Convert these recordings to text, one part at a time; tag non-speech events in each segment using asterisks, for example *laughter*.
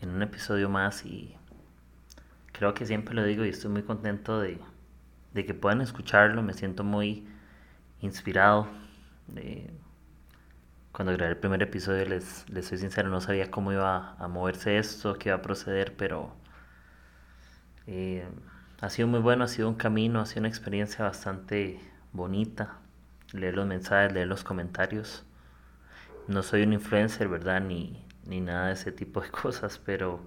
en un episodio más y creo que siempre lo digo y estoy muy contento de, que puedan escucharlo, me siento muy inspirado. cuando grabé el primer episodio, les, les soy sincero, no sabía cómo iba a moverse esto, qué iba a proceder, pero eh, ha sido muy bueno, ha sido un camino, ha sido una experiencia bastante bonita. Leer los mensajes, leer los comentarios. No soy un influencer, ¿verdad? Ni, ni nada de ese tipo de *laughs* cosas, pero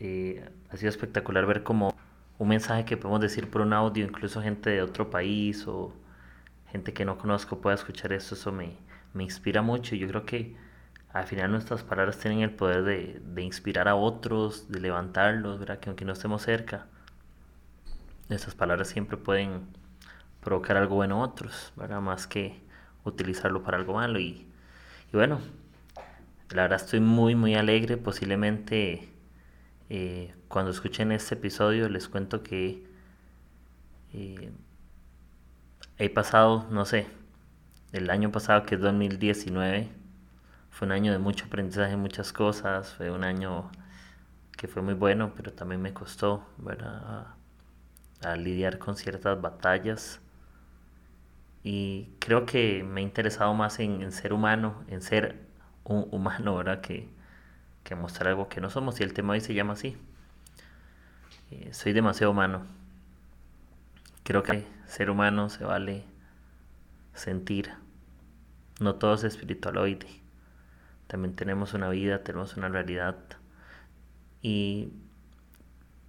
eh, ha sido espectacular ver como un mensaje que podemos decir por un audio, incluso gente de otro país o gente que no conozco pueda escuchar esto, eso me, me inspira mucho y yo creo que al final nuestras palabras tienen el poder de, de inspirar a otros, de levantarlos, ¿verdad? que aunque no estemos cerca, nuestras palabras siempre pueden provocar algo bueno a otros, ¿verdad? más que utilizarlo para algo malo y, y bueno, la verdad estoy muy, muy alegre. Posiblemente eh, cuando escuchen este episodio les cuento que eh, he pasado, no sé, el año pasado que es 2019, fue un año de mucho aprendizaje, muchas cosas, fue un año que fue muy bueno, pero también me costó, A, lidiar con ciertas batallas. Y creo que me he interesado más en, en ser humano, en ser humano, ¿verdad? Que, que mostrar algo que no somos. Y el tema hoy se llama así. Eh, soy demasiado humano. Creo que ser humano se vale sentir. No todo es espiritualoide. También tenemos una vida, tenemos una realidad. Y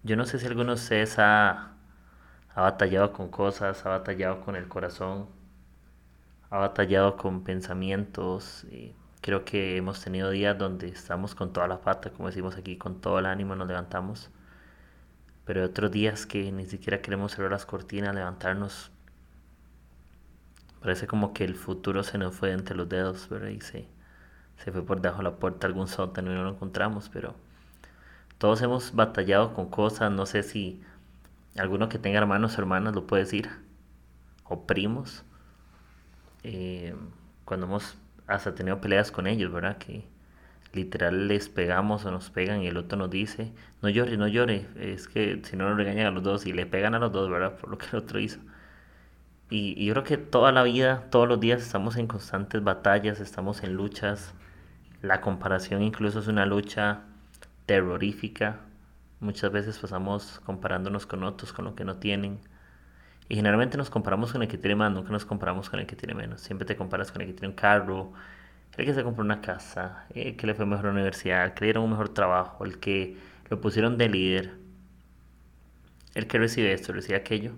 yo no sé si alguno de ustedes ha, ha batallado con cosas, ha batallado con el corazón, ha batallado con pensamientos. Y Creo que hemos tenido días donde estamos con toda la pata, como decimos aquí, con todo el ánimo nos levantamos. Pero hay otros días que ni siquiera queremos cerrar las cortinas, levantarnos. Parece como que el futuro se nos fue entre los dedos, ¿verdad? Y se, se fue por debajo de la puerta algún sótano y no lo encontramos, pero todos hemos batallado con cosas, no sé si alguno que tenga hermanos o hermanas lo puede decir, o primos. Eh, cuando hemos hasta tenido peleas con ellos, ¿verdad? Que literal les pegamos o nos pegan y el otro nos dice, no llore, no llore, es que si no nos regañan a los dos y le pegan a los dos, ¿verdad? *laughs* Por lo que el otro hizo. Y, yo creo que toda la vida, todos los días estamos en constantes batallas, estamos en luchas. La comparación incluso es una lucha terrorífica. Muchas veces pasamos comparándonos con otros, con lo que no tienen. Y generalmente nos comparamos con el que tiene más, nunca nos comparamos con el que tiene menos. Siempre te comparas con el que tiene un carro, el que se compró una casa, el que le fue mejor a la universidad, el que le dieron un mejor trabajo, el que lo pusieron de líder, el que recibe esto, recibe aquello.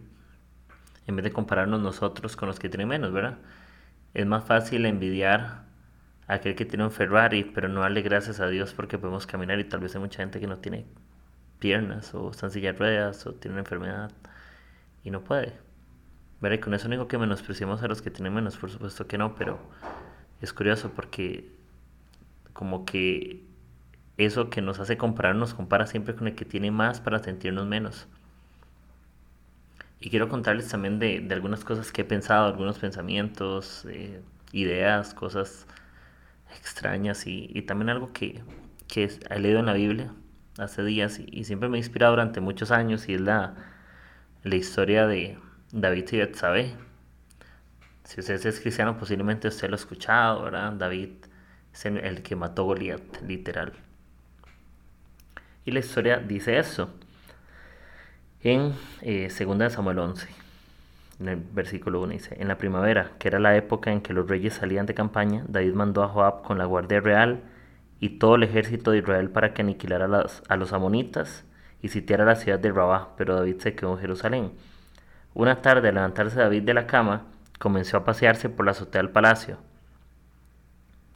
En vez de compararnos nosotros con los que tienen menos, ¿verdad? Es más fácil envidiar a aquel que tiene un Ferrari, pero no darle gracias a Dios porque podemos caminar y tal vez hay mucha gente que no tiene piernas o están en ruedas o tiene una enfermedad y no puede. ¿Verdad? con eso no digo que menospreciamos a los que tienen menos, por supuesto que no, pero es curioso porque como que eso que nos hace comparar nos compara siempre con el que tiene más para sentirnos menos. Y quiero contarles también de, de algunas cosas que he pensado, algunos pensamientos, eh, ideas, cosas extrañas y, y también algo que, que, he leído en la Biblia hace días y, y siempre me ha inspirado durante muchos años y es la, la historia de David y Betsabé. Si usted es cristiano, posiblemente usted lo ha escuchado, ¿verdad? David es el, que mató a Goliat, literal. Y la historia dice eso. En eh, 2 Samuel 11, en el versículo 1 dice, en la primavera, que era la época en que los reyes salían de campaña, David mandó a Joab con la guardia real y todo el ejército de Israel para que aniquilara a, a los amonitas y sitiara la ciudad de Rabá, pero David se quedó en Jerusalén. Una tarde, al levantarse David de la cama, comenzó a pasearse por la azotea del palacio.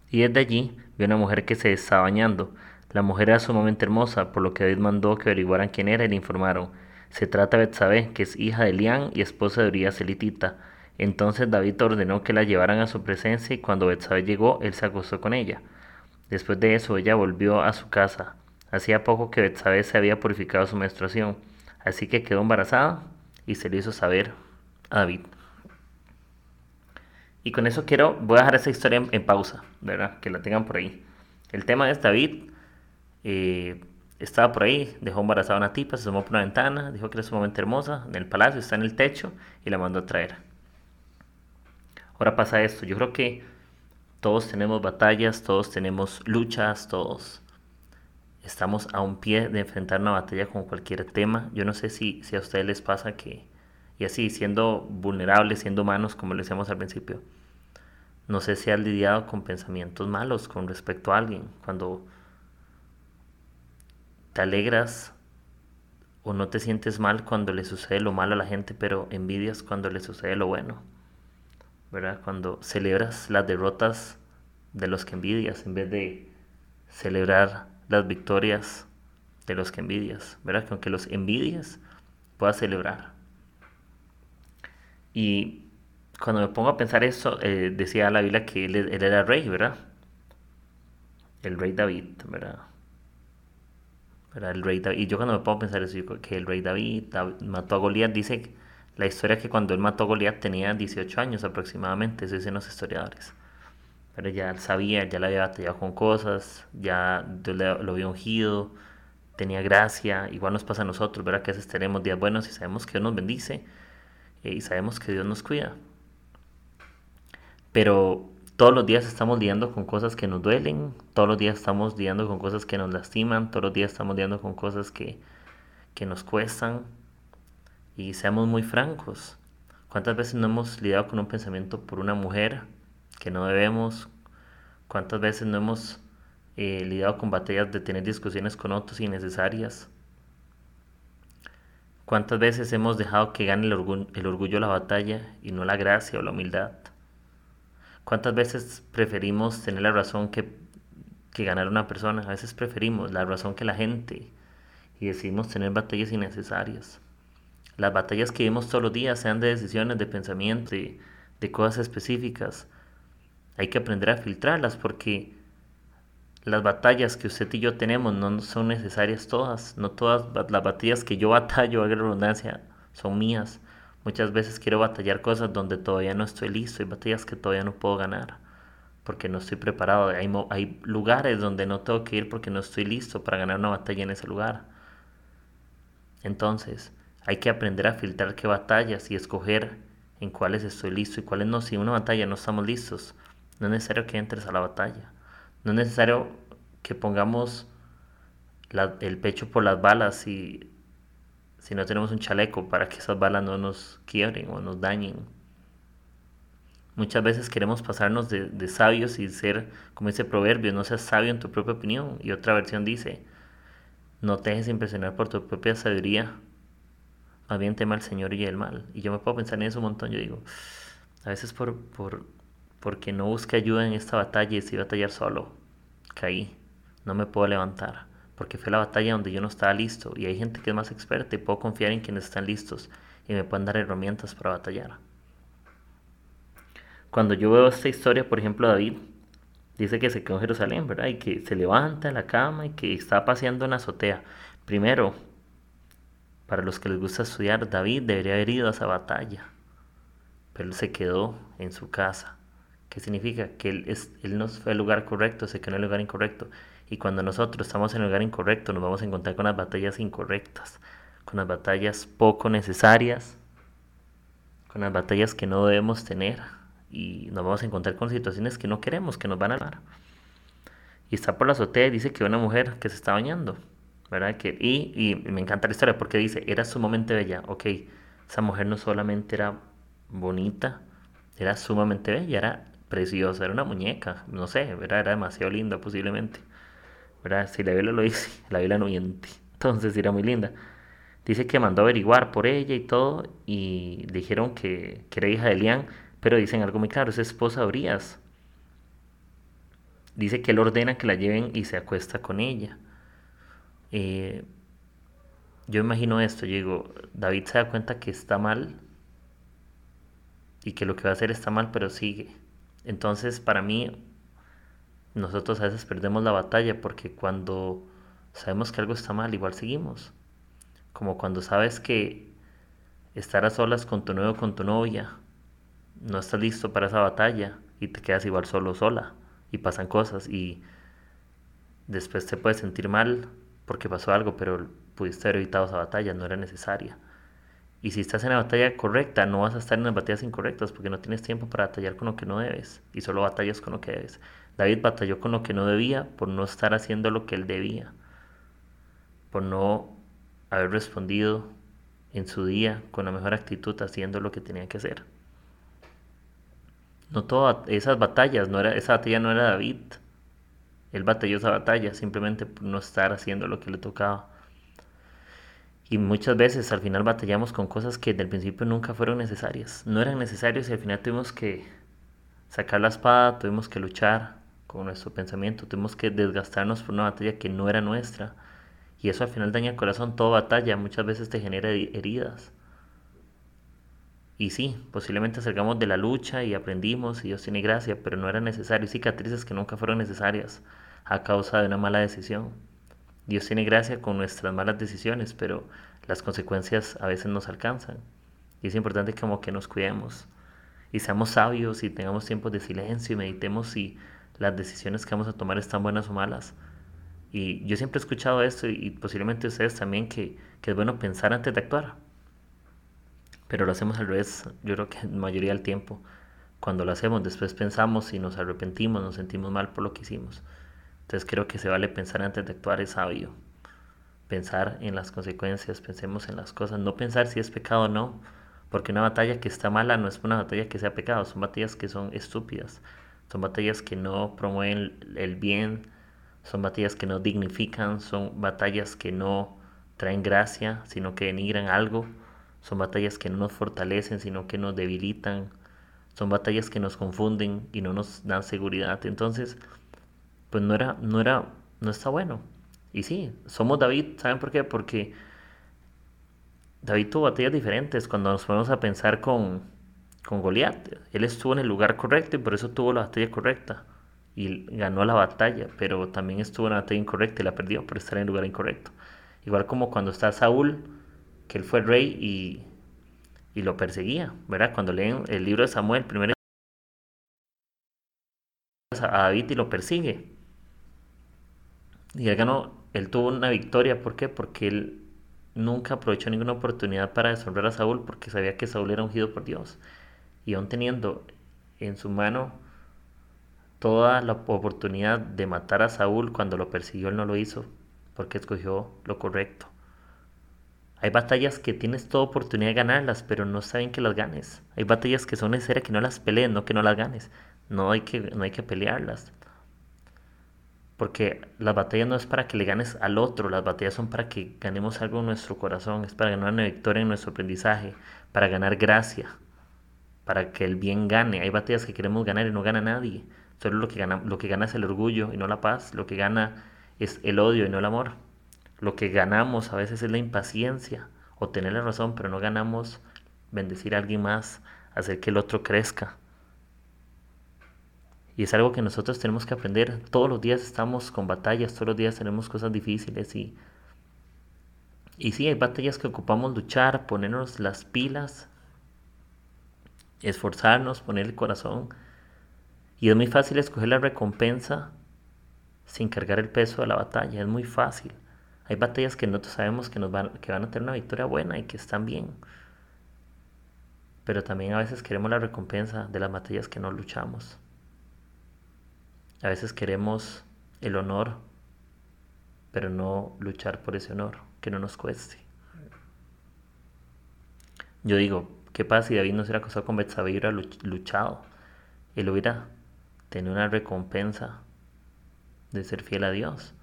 Y desde allí vio una mujer que se estaba bañando. La mujer era sumamente hermosa, por lo que David mandó que averiguaran quién era y le informaron. Se trata de Betsabé, que es hija de Elián y esposa de Urias elitita. Entonces David ordenó que la llevaran a su presencia y cuando Betsabé llegó, él se acostó con ella. Después de eso, ella volvió a su casa. Hacía poco que Betsabé se había purificado su menstruación, así que quedó embarazada y se lo hizo saber a David. Y con eso quiero, voy a dejar esa historia en, pausa, ¿verdad? Que la tengan por ahí. El tema es David, eh, estaba por ahí, dejó embarazada una tipa, se asomó por una ventana, dijo que era sumamente hermosa, en el palacio, está en el techo, y la mandó a traer. Ahora pasa esto, yo creo que todos tenemos batallas, todos tenemos luchas, todos estamos a un pie de enfrentar una batalla con cualquier tema. Yo no sé si, si a ustedes les pasa que y así, siendo vulnerables, siendo humanos, como le decíamos al principio. No sé si has lidiado con pensamientos malos con respecto a alguien. Cuando te alegras o no te sientes mal cuando le sucede lo malo a la gente, pero envidias cuando le sucede lo bueno. ¿Verdad? Cuando celebras las derrotas de los que envidias en vez de celebrar las victorias de los que envidias. ¿Verdad? Que aunque los envidias, puedas celebrar. Y cuando me pongo a pensar eso, eh, decía la Biblia que él, era rey, ¿verdad? El rey David, ¿verdad? El rey David. Y yo cuando me pongo a pensar eso, que el rey David, mató a Goliat, dice la historia que cuando él mató a Goliat tenía 18 años aproximadamente, eso dicen los historiadores. Pero ya sabía, ya le había batallado con cosas, ya lo había ungido, tenía gracia. Igual nos pasa a nosotros, ¿verdad? Que a veces tenemos días buenos y sabemos que Dios nos bendice y sabemos que Dios nos cuida. Pero todos los días estamos lidiando con cosas que nos duelen, todos los días estamos lidiando con cosas que nos lastiman, todos los días estamos lidiando con cosas que, que nos cuestan. Y seamos muy francos. ¿Cuántas veces no hemos lidiado con un pensamiento por una mujer que no debemos? ¿Cuántas veces no hemos eh, lidiado con batallas de tener discusiones con otros innecesarias? ¿Cuántas veces hemos dejado que gane el, orgullo la batalla y no la gracia o la humildad? ¿Cuántas veces preferimos tener la razón que, que ganar una persona? A veces preferimos la razón que la gente y decidimos tener batallas innecesarias. Las batallas que vemos todos los días, sean de decisiones, de pensamientos, de, de cosas específicas, hay que aprender a filtrarlas porque las batallas que usted y yo tenemos no son necesarias todas. No todas las batallas que yo batallo, a redundancia, son mías. Muchas veces quiero batallar cosas donde todavía no estoy listo. Hay batallas que todavía no puedo ganar porque no estoy preparado. Hay, hay lugares donde no tengo que ir porque no estoy listo para ganar una batalla en ese lugar. Entonces, hay que aprender a filtrar qué batallas y escoger en cuáles estoy listo y cuáles no. Si en una batalla no estamos listos, no es necesario que entres a la batalla. No es necesario que pongamos el pecho por las balas si, si no tenemos un chaleco para que esas balas no nos quiebren o nos dañen. Muchas veces queremos pasarnos de, sabios y ser, como dice proverbio, no seas sabio en tu propia opinión. Y otra versión dice, no te dejes impresionar por tu propia sabiduría, más bien tema al Señor y el mal. Y yo me puedo pensar en eso un montón, yo digo, a veces por, por, porque no busqué ayuda en esta batalla y decidí batallar solo. Caí, no me puedo levantar, porque fue la batalla donde yo no estaba listo y hay gente que es más experta y puedo confiar en quienes están listos y me pueden dar herramientas para batallar. Cuando yo veo esta historia, por ejemplo, David dice que se quedó en Jerusalén, ¿verdad? Y que se levanta de la cama y que está paseando en la azotea. Primero, para los que les gusta estudiar, David debería haber ido a esa batalla, pero él se quedó en su casa ¿Qué significa? Que él, es, él no fue al lugar correcto, se quedó en el lugar incorrecto. Y cuando nosotros estamos en el lugar incorrecto, nos vamos a encontrar con las batallas incorrectas, con las batallas poco necesarias, con las batallas que no debemos tener. Y nos vamos a encontrar con situaciones que no queremos, que nos van a dar. Y está por la azotea y dice que una mujer que se está bañando, ¿verdad? Que, y, y me encanta la historia porque dice, era sumamente bella. Ok, esa mujer no solamente era bonita, era sumamente bella, era preciosa, era una muñeca, no sé, ¿verdad? era demasiado linda posiblemente. ¿verdad? Si la Biblia lo dice, *laughs* la Biblia no miente, entonces era muy linda. Dice que mandó averiguar por ella y todo, y dijeron que, que era hija de Elián, pero dicen algo muy claro, es esposa de Urias. dice que él ordena que la lleven y se acuesta con ella. Eh, yo imagino esto, yo digo, David se da cuenta que está mal y que lo que va a hacer está mal, pero sigue. Entonces, para mí, nosotros a veces perdemos la batalla porque cuando sabemos que algo está mal, igual seguimos. Como cuando sabes que estar a solas con tu nuevo con tu novia, no estás listo para esa batalla y te quedas igual solo sola y pasan cosas y después te puedes sentir mal porque pasó algo, pero pudiste haber evitado esa batalla, no era necesaria. Y si estás en la batalla correcta, no vas a estar en las batallas incorrectas porque no tienes tiempo para batallar con lo que no debes y solo batallas con lo que debes. David batalló con lo que no debía por no estar haciendo lo que él debía, por no haber respondido en su día con la mejor actitud haciendo lo que tenía que hacer. No todas esas batallas, no era, esa batalla no era David. Él batalló esa batalla simplemente por no estar haciendo lo que le tocaba. Y muchas veces al final batallamos con cosas que del principio nunca fueron necesarias. No eran necesarias y al final tuvimos que sacar la espada, tuvimos que luchar con nuestro pensamiento, tuvimos que desgastarnos por una batalla que no era nuestra. Y eso al final daña el corazón, toda batalla muchas veces te genera heridas. Y sí, posiblemente salgamos de la lucha y aprendimos y Dios tiene gracia, pero no era necesario. Cicatrices que nunca fueron necesarias a causa de una mala decisión. Dios tiene gracia con nuestras malas decisiones, pero las consecuencias a veces nos alcanzan. Y es importante como que nos cuidemos y seamos sabios y tengamos tiempos de silencio y meditemos si las decisiones que vamos a tomar están buenas o malas. Y yo siempre he escuchado esto y, posiblemente ustedes también que, que, es bueno pensar antes de actuar. Pero lo hacemos al revés, yo creo que la mayoría del tiempo. Cuando lo hacemos, después pensamos y nos arrepentimos, nos sentimos mal por lo que hicimos. Entonces creo que se vale pensar antes de actuar es sabio. Pensar en las consecuencias, pensemos en las cosas, no pensar si es pecado o no, porque una batalla que está mala no es una batalla que sea pecado, son batallas que son estúpidas, son batallas que no promueven el bien, son batallas que no dignifican, son batallas que no traen gracia, sino que denigran algo, son batallas que no nos fortalecen, sino que nos debilitan, son batallas que nos confunden y no nos dan seguridad. Entonces, pues no era, no era, no está bueno. Y sí, somos David, ¿saben por qué? Porque David tuvo batallas diferentes cuando nos ponemos a pensar con, con Goliat. Él estuvo en el lugar correcto y por eso tuvo la batalla correcta y ganó la batalla, pero también estuvo en la batalla incorrecta y la perdió por estar en el lugar incorrecto. Igual como cuando está Saúl, que él fue rey y, y lo perseguía, ¿verdad? Cuando leen el libro de Samuel, primero a David y lo persigue. Y él ganó, él tuvo una victoria, ¿por qué? Porque él nunca aprovechó ninguna oportunidad para deshonrar a Saúl porque sabía que Saúl era ungido por Dios. Y aún teniendo en su mano toda la oportunidad de matar a Saúl cuando lo persiguió, él no lo hizo porque escogió lo correcto. Hay batallas que tienes toda oportunidad de ganarlas, pero no saben que las ganes. Hay batallas que son necesarias que no las peleen, no que no las ganes. No hay que, no hay que pelearlas. Porque las batallas no es para que le ganes al otro, las batallas son para que ganemos algo en nuestro corazón, es para ganar una victoria en nuestro aprendizaje, para ganar gracia, para que el bien gane. Hay batallas que queremos ganar y no gana nadie. Solo lo que gana, lo que gana es el orgullo y no la paz, lo que gana es el odio y no el amor. Lo que ganamos a veces es la impaciencia o tener la razón, pero no ganamos bendecir a alguien más, hacer que el otro crezca. Y es algo que nosotros tenemos que aprender. Todos los días estamos con batallas, todos los días tenemos cosas difíciles y, y sí, hay batallas que ocupamos luchar, ponernos las pilas, esforzarnos, poner el corazón. Y es muy fácil escoger la recompensa sin cargar el peso de la batalla, es muy fácil. Hay batallas que nosotros sabemos que, nos van, que van a tener una victoria buena y que están bien. Pero también a veces queremos la recompensa de las batallas que no luchamos. A veces queremos el honor, pero no luchar por ese honor, que no nos cueste. Yo digo, ¿qué pasa si David no se hubiera acostado con Betsabé y hubiera luchado? Él hubiera tenido una recompensa de ser fiel a Dios.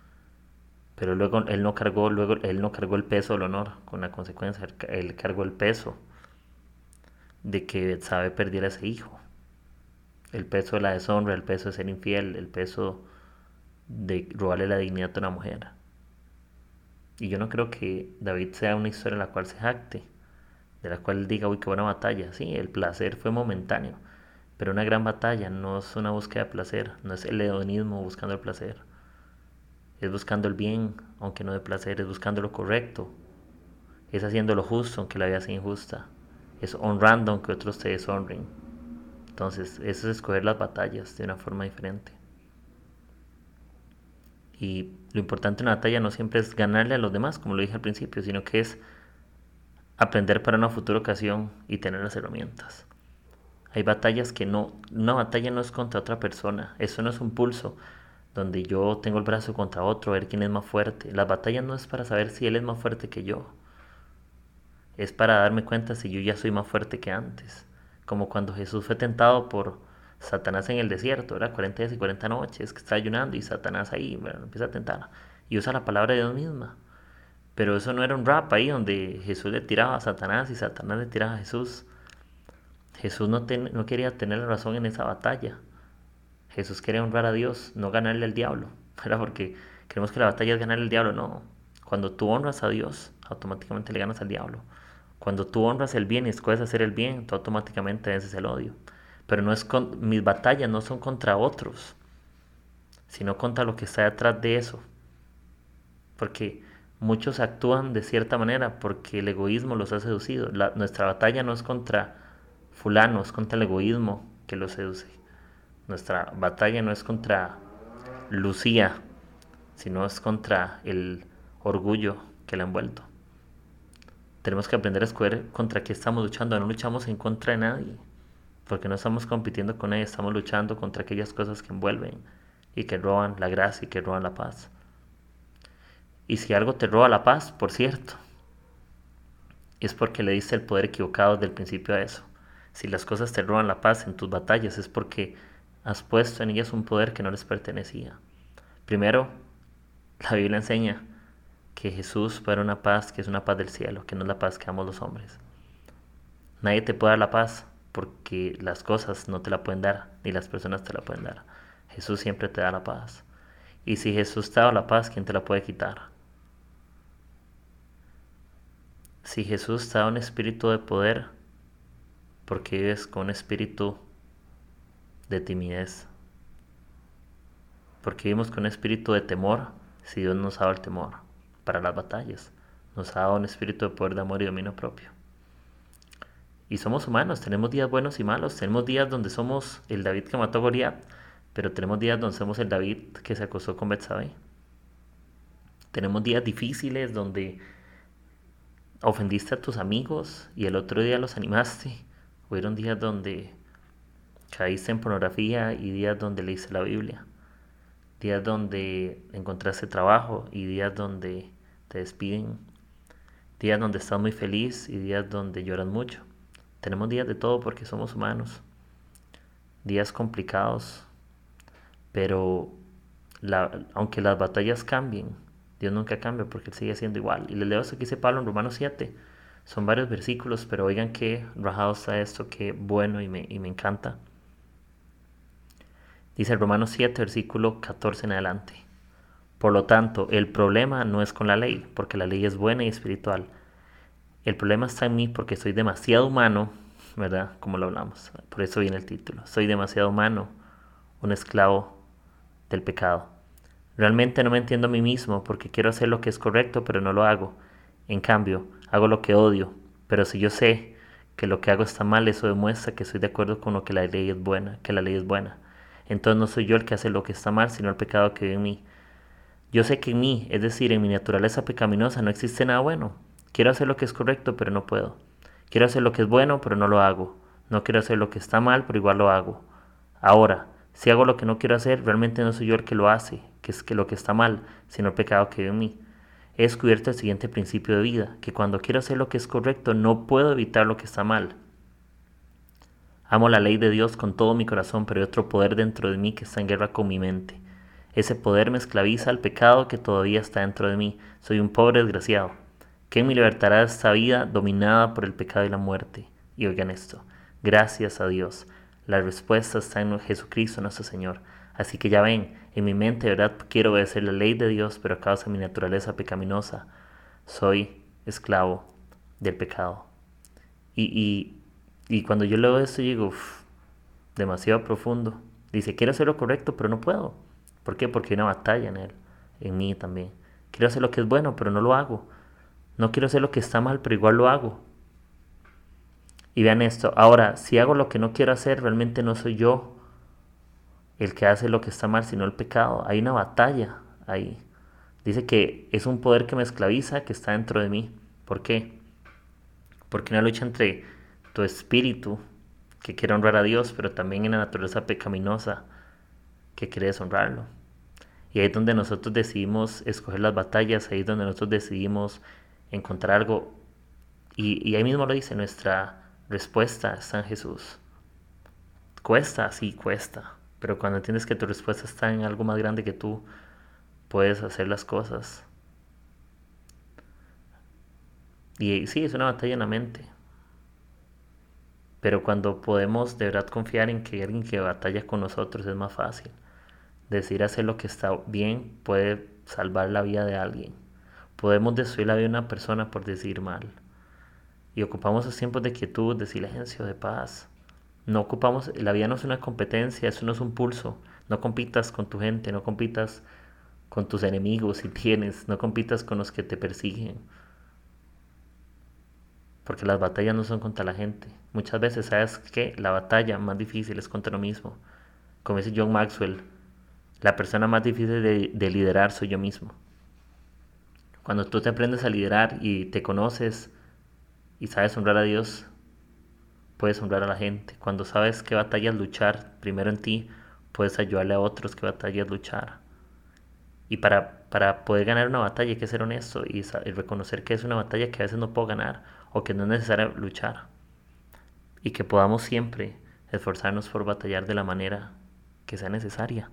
Pero luego él no cargó, luego él no cargó el peso del honor, con la consecuencia, él cargó el peso de que Betsabé perdiera ese hijo el peso de la deshonra, el peso de ser infiel, el peso de robarle la dignidad a una mujer. Y yo no creo que David sea una historia en la cual se jacte, de la cual diga, uy, qué buena batalla. Sí, el placer fue momentáneo, pero una gran batalla no es una búsqueda de placer, no es el hedonismo buscando el placer. Es buscando el bien, aunque no de placer, es buscando lo correcto. Es haciendo lo justo, aunque la vida sea injusta. Es honrando, aunque otros te deshonren. Entonces, eso es escoger las batallas de una forma diferente. Y lo importante en una batalla no siempre es ganarle a los demás, como lo dije al principio, sino que es aprender para una futura ocasión y tener las herramientas. Hay batallas que no, una batalla no es contra otra persona, eso no es un pulso donde yo tengo el brazo contra otro, a ver quién es más fuerte. La batalla no es para saber si él es más fuerte que yo, es para darme cuenta si yo ya soy más fuerte que antes. Como cuando Jesús fue tentado por Satanás en el desierto, era 40 días y 40 noches, que está ayunando y Satanás ahí, empieza a tentar. Y usa la palabra de Dios misma. Pero eso no era un rap ahí donde Jesús le tiraba a Satanás y Satanás le tiraba a Jesús. Jesús no, quería tener la razón en esa batalla. Jesús quería honrar a Dios, no ganarle al diablo. *laughs* Era porque creemos que la batalla es ganarle al diablo. No. Cuando tú honras a Dios, automáticamente le ganas al diablo. Cuando tú honras el bien y escoges hacer el bien, tú automáticamente vences el odio. Pero no es con, mis batallas no son contra otros, sino contra lo que está detrás de eso. Porque muchos actúan de cierta manera porque el egoísmo los ha seducido. nuestra batalla no es contra fulano, es contra el egoísmo que los seduce. Nuestra batalla no es contra Lucía, sino es contra el orgullo que la ha envuelto. Tenemos que aprender a escoger contra qué estamos luchando. No luchamos en contra de nadie, porque no estamos compitiendo con ella, estamos luchando contra aquellas cosas que envuelven y que roban la gracia y que roban la paz. Y si algo te roba la paz, por cierto, es porque le diste el poder equivocado desde el principio a eso. Si las cosas te roban la paz en tus batallas es porque has puesto en ellas un poder que no les pertenecía. Primero, la Biblia enseña que Jesús fue una paz que es una paz del cielo, que no es la paz que damos los hombres. Nadie te puede dar la paz porque las cosas no te la pueden dar, ni las personas te la pueden dar. Jesús siempre te da la paz. Y si Jesús te da la paz, ¿quién te la puede quitar? Si Jesús te da un espíritu de poder, porque vives con un espíritu de timidez? Porque vivimos con un espíritu de temor si Dios nos ha el temor para las batallas. Nos ha dado un espíritu de poder, de amor y dominio propio. Y somos humanos, tenemos días buenos y malos, tenemos días donde somos el David que mató a pero tenemos días donde somos el David que se acosó con Betsabé. Tenemos días difíciles donde ofendiste a tus amigos y el otro día los animaste. Hubieron días donde caíste en pornografía y días donde leíste la Biblia. Días donde encontraste trabajo y días donde te despiden, días donde estás muy feliz y días donde lloras mucho. Tenemos días de todo porque somos humanos, días complicados, pero aunque las batallas cambien, Dios nunca cambia porque Él sigue siendo igual. Y les leo esto que dice Pablo en Romanos 7. Son varios versículos, pero oigan qué rajado está esto, qué bueno y me, y me encanta. Dice Romanos 7, versículo 14 en adelante. Por lo tanto, el problema no es con la ley, porque la ley es buena y espiritual. El problema está en mí porque soy demasiado humano, ¿verdad? Como lo hablamos. Por eso viene el título. Soy demasiado humano, un esclavo del pecado. Realmente no me entiendo a mí mismo porque quiero hacer lo que es correcto, pero no lo hago. En cambio, hago lo que odio. Pero si yo sé que lo que hago está mal, eso demuestra que estoy de acuerdo con lo que la ley es buena, que la ley es buena. Entonces no soy yo el que hace lo que está mal, sino el pecado que vive en mí. Yo sé que en mí, es decir, en mi naturaleza pecaminosa, no existe nada bueno. Quiero hacer lo que es correcto, pero no puedo. Quiero hacer lo que es bueno, pero no lo hago. No quiero hacer lo que está mal, pero igual lo hago. Ahora, si hago lo que no quiero hacer, realmente no soy yo el que lo hace, que es que lo que está mal, sino el pecado que vive en mí. He descubierto el siguiente principio de vida, que cuando quiero hacer lo que es correcto, no puedo evitar lo que está mal. Amo la ley de Dios con todo mi corazón, pero hay otro poder dentro de mí que está en guerra con mi mente. Ese poder me esclaviza al pecado que todavía está dentro de mí. Soy un pobre desgraciado. ¿Quién me libertará de esta vida dominada por el pecado y la muerte? Y oigan esto, gracias a Dios. La respuesta está en Jesucristo nuestro Señor. Así que ya ven, en mi mente, ¿verdad? Quiero obedecer la ley de Dios, pero a causa de mi naturaleza pecaminosa, soy esclavo del pecado. Y, y, cuando yo leo esto, digo, demasiado profundo. Dice, quiero hacer lo correcto, pero no puedo. ¿Por qué? Porque hay una batalla en él, en mí también. Quiero hacer lo que es bueno, pero no lo hago. No quiero hacer lo que está mal, pero igual lo hago. Y vean esto, ahora, si hago lo que no quiero hacer, realmente no soy yo el que hace lo que está mal, sino el pecado. Hay una batalla ahí. Dice que es un poder que me esclaviza, que está dentro de mí. ¿Por qué? Porque una lucha entre tu espíritu, que quiere honrar a Dios, pero también en la naturaleza pecaminosa, que quiere deshonrarlo. Y ahí es donde nosotros decidimos escoger las batallas, ahí es donde nosotros decidimos encontrar algo. Y, ahí mismo lo dice, nuestra respuesta está en Jesús. Cuesta, sí, cuesta. Pero cuando entiendes que tu respuesta está en algo más grande que tú, puedes hacer las cosas. Y sí, es una batalla en la mente. Pero cuando podemos de verdad confiar en que alguien que batalla con nosotros es más fácil. Decir hacer lo que está bien puede salvar la vida de alguien. Podemos destruir la vida de una persona por decir mal. Y ocupamos los tiempos de quietud, de silencio, de paz. No ocupamos, la vida no es una competencia, eso no es un pulso. No compitas con tu gente, no compitas con tus enemigos si tienes, no compitas con los que te persiguen. Porque las batallas no son contra la gente. Muchas veces, ¿sabes que La batalla más difícil es contra uno mismo. Como dice John Maxwell, la persona más difícil de, de liderar soy yo mismo. Cuando tú te aprendes a liderar y te conoces y sabes honrar a Dios, puedes honrar a la gente. Cuando sabes qué batallas luchar primero en ti, puedes ayudarle a otros que batallas luchar. Y para, para poder ganar una batalla hay que ser honesto y, y, reconocer que es una batalla que a veces no puedo ganar o que no es necesario luchar. Y que podamos siempre esforzarnos por batallar de la manera que sea necesaria.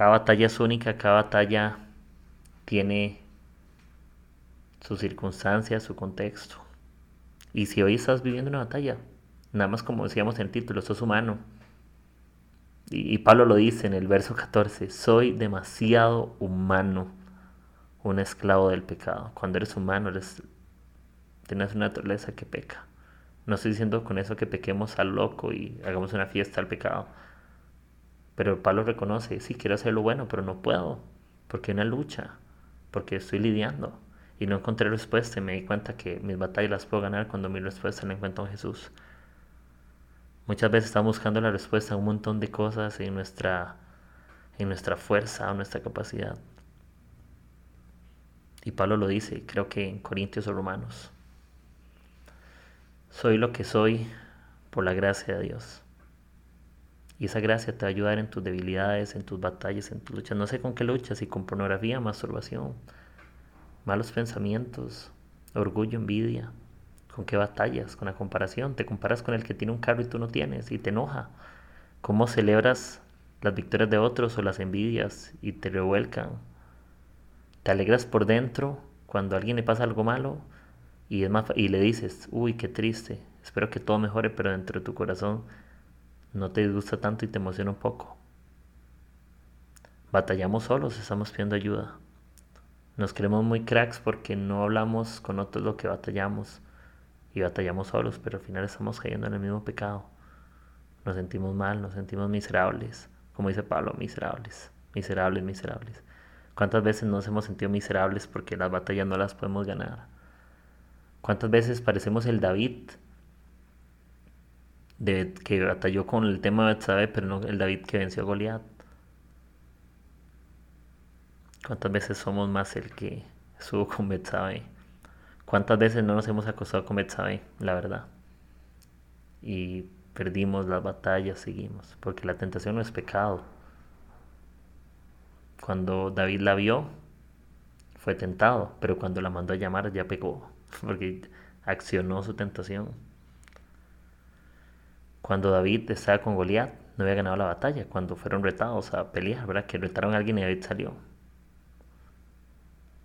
Cada batalla es única, cada batalla tiene sus circunstancias, su contexto. Y si hoy estás viviendo una batalla, nada más como decíamos en el título, sos humano. Y, Pablo lo dice en el verso 14, soy demasiado humano, un esclavo del pecado. Cuando eres humano, eres, tienes una naturaleza que peca. No estoy diciendo con eso que pequemos al loco y hagamos una fiesta al pecado. Pero Pablo reconoce, sí, quiero hacer lo bueno, pero no puedo, porque hay una lucha, porque estoy lidiando y no encontré respuesta y me di cuenta que mis batallas las puedo ganar cuando mi respuesta la encuentro en Jesús. Muchas veces estamos buscando la respuesta a un montón de cosas en nuestra, en nuestra fuerza o nuestra capacidad. Y Pablo lo dice, creo que en Corintios o Romanos. Soy lo que soy por la gracia de Dios. Y esa gracia te va a ayudar en tus debilidades, en tus batallas, en tus luchas. No sé con qué luchas, si con pornografía, masturbación, malos pensamientos, orgullo, envidia. ¿Con qué batallas? Con la comparación. Te comparas con el que tiene un carro y tú no tienes y te enoja. ¿Cómo celebras las victorias de otros o las envidias y te revuelcan? ¿Te alegras por dentro cuando a alguien le pasa algo malo y, es más, y le dices, uy, qué triste, espero que todo mejore, pero dentro de tu corazón no te disgusta tanto y te emociona un poco? Batallamos solos, estamos pidiendo ayuda. Nos creemos muy cracks porque no hablamos con otros lo que batallamos y batallamos solos, pero al final estamos cayendo en el mismo pecado. Nos sentimos mal, nos sentimos miserables, como dice Pablo, miserables, miserables, miserables. ¿Cuántas veces nos hemos sentido miserables porque las batallas no las podemos ganar? ¿Cuántas veces parecemos el David de, que batalló con el tema de Betsabe, pero no el David que venció a Goliat? ¿Cuántas veces somos más el que estuvo con Betsabe? ¿Cuántas veces no nos hemos acostado con Betsabe, la verdad? Y perdimos las batallas, seguimos, porque la tentación no es pecado. Cuando David la vio, fue tentado, pero cuando la mandó a llamar ya pegó, *laughs* porque accionó su tentación. Cuando David estaba con Goliat, no había ganado la batalla, cuando fueron retados a pelear, ¿verdad? Que retaron a alguien y David salió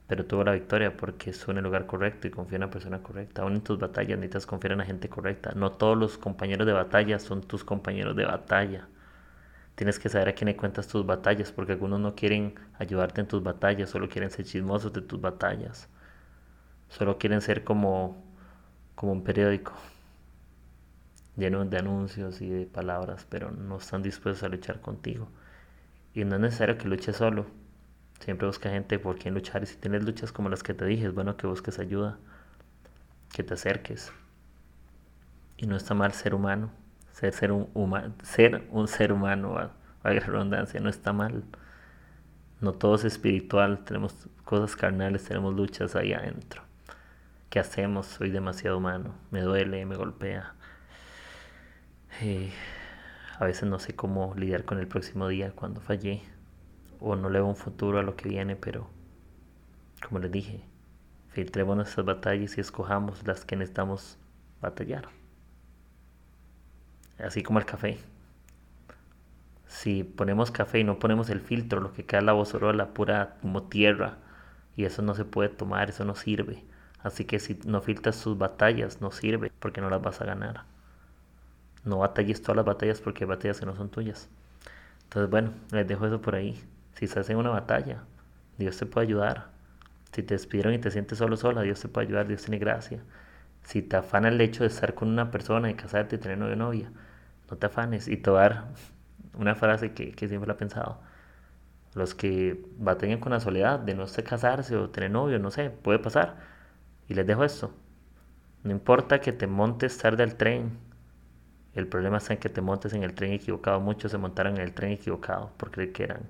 pero tuvo la victoria porque estuvo en el lugar correcto y confió en la persona correcta. Aún en tus batallas necesitas confiar en la gente correcta. No todos los compañeros de batalla son tus compañeros de batalla. Tienes que saber a quién le cuentas tus batallas, porque algunos no quieren ayudarte en tus batallas, solo quieren ser chismosos de tus batallas. Solo quieren ser como, como un periódico lleno de anuncios y de palabras, pero no están dispuestos a luchar contigo. Y no es necesario que luches solo. Siempre busca gente por quien luchar y si tienes luchas como las que te dije, es bueno que busques ayuda, que te acerques. Y no está mal ser humano, ser, un, ser un ser humano, a, a redundancia, no está mal. No todo es espiritual, tenemos cosas carnales, tenemos luchas ahí adentro. ¿Qué hacemos? Soy demasiado humano, me duele, me golpea. Eh, a veces no sé cómo lidiar con el próximo día cuando fallé o no le veo un futuro a lo que viene, pero como les dije, filtremos nuestras batallas y escojamos las que necesitamos batallar. Así como el café. Si ponemos café y no ponemos el filtro, lo que queda es la bozorola pura como tierra, y eso no se puede tomar, eso no sirve. Así que si no filtras sus batallas, no sirve, porque no las vas a ganar. No batalles todas las batallas porque hay batallas que no son tuyas. Entonces, bueno, les dejo eso por ahí. Si estás en una batalla, Dios te puede ayudar. Si te despidieron y te sientes solo sola, Dios te puede ayudar, Dios tiene gracia. Si te afana el hecho de estar con una persona, de casarte, de tener novio o novia, no te afanes. Y te una frase que, que siempre la he pensado. Los que batallan con la soledad de no sé casarse o tener novio, no sé, puede pasar. Y les dejo esto. No importa que te montes tarde al tren. El problema está en que te montes en el tren equivocado. Muchos se montaron en el tren equivocado por creer que eran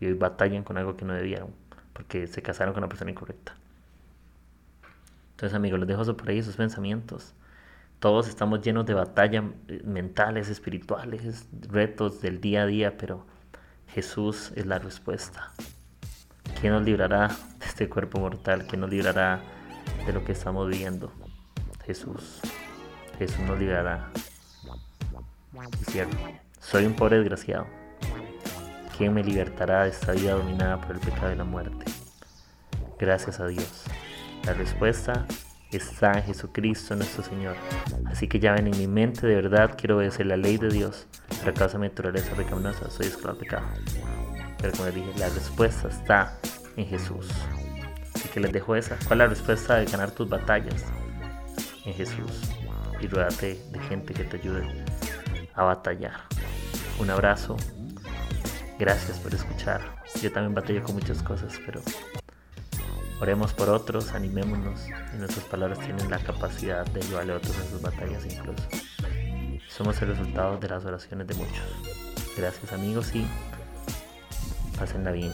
y hoy batallan con algo que no debieron, porque se casaron con una persona incorrecta. Entonces amigos, les dejo eso por ahí, esos pensamientos. Todos estamos llenos de batallas eh, mentales, espirituales, retos del día a día, pero Jesús es la respuesta. ¿Quién nos librará de este cuerpo mortal? ¿Quién nos librará de lo que estamos viviendo? Jesús. Jesús nos librará. Soy un pobre desgraciado ¿Quién me libertará de esta vida dominada por el pecado y la muerte? Gracias a Dios. La respuesta está en Jesucristo nuestro Señor. Así que ya ven, en mi mente de verdad quiero obedecer la ley de Dios, pero a causa mi naturaleza pecaminosa soy esclavo del pecado. Pero como les dije, la respuesta está en Jesús. Así que les dejo esa. ¿Cuál es la respuesta de ganar tus batallas? En Jesús. Y ruédate de gente que te ayude a batallar. Un abrazo Gracias por escuchar. Yo también batallo con muchas cosas, pero oremos por otros, animémonos y nuestras palabras tienen la capacidad de ayudarle a otros en sus batallas incluso. Somos el resultado de las oraciones de muchos. Gracias amigos y pásenla bien.